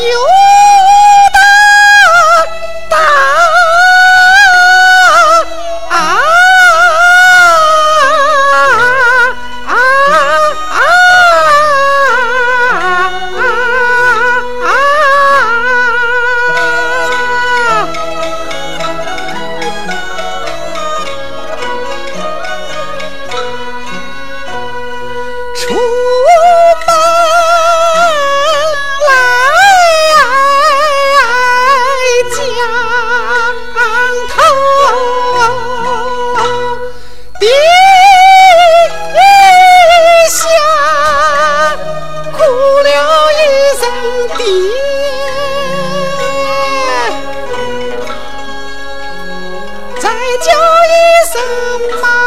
路怕什么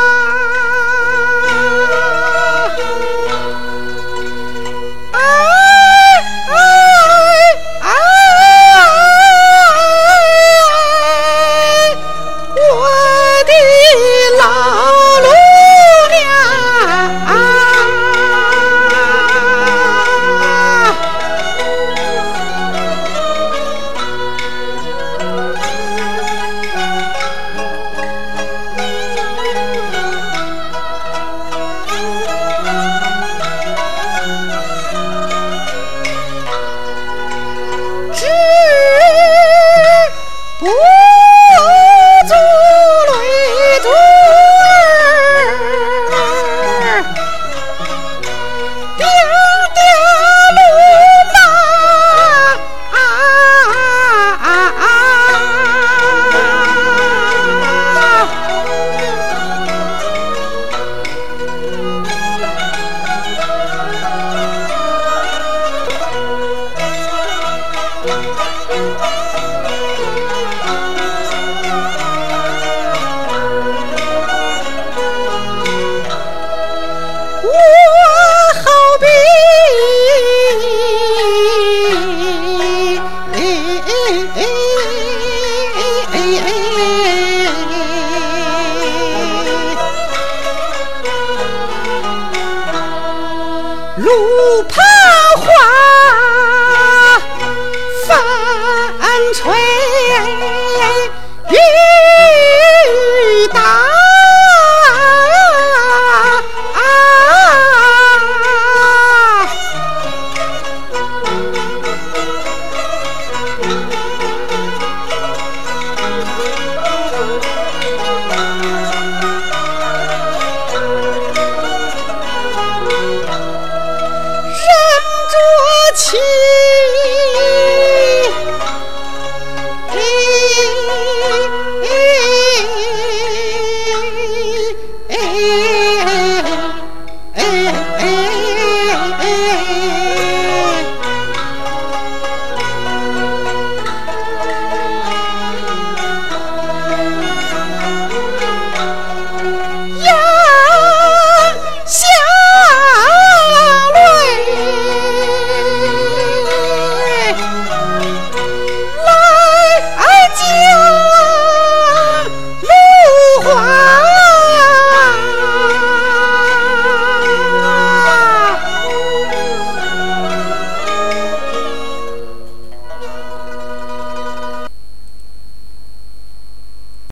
花。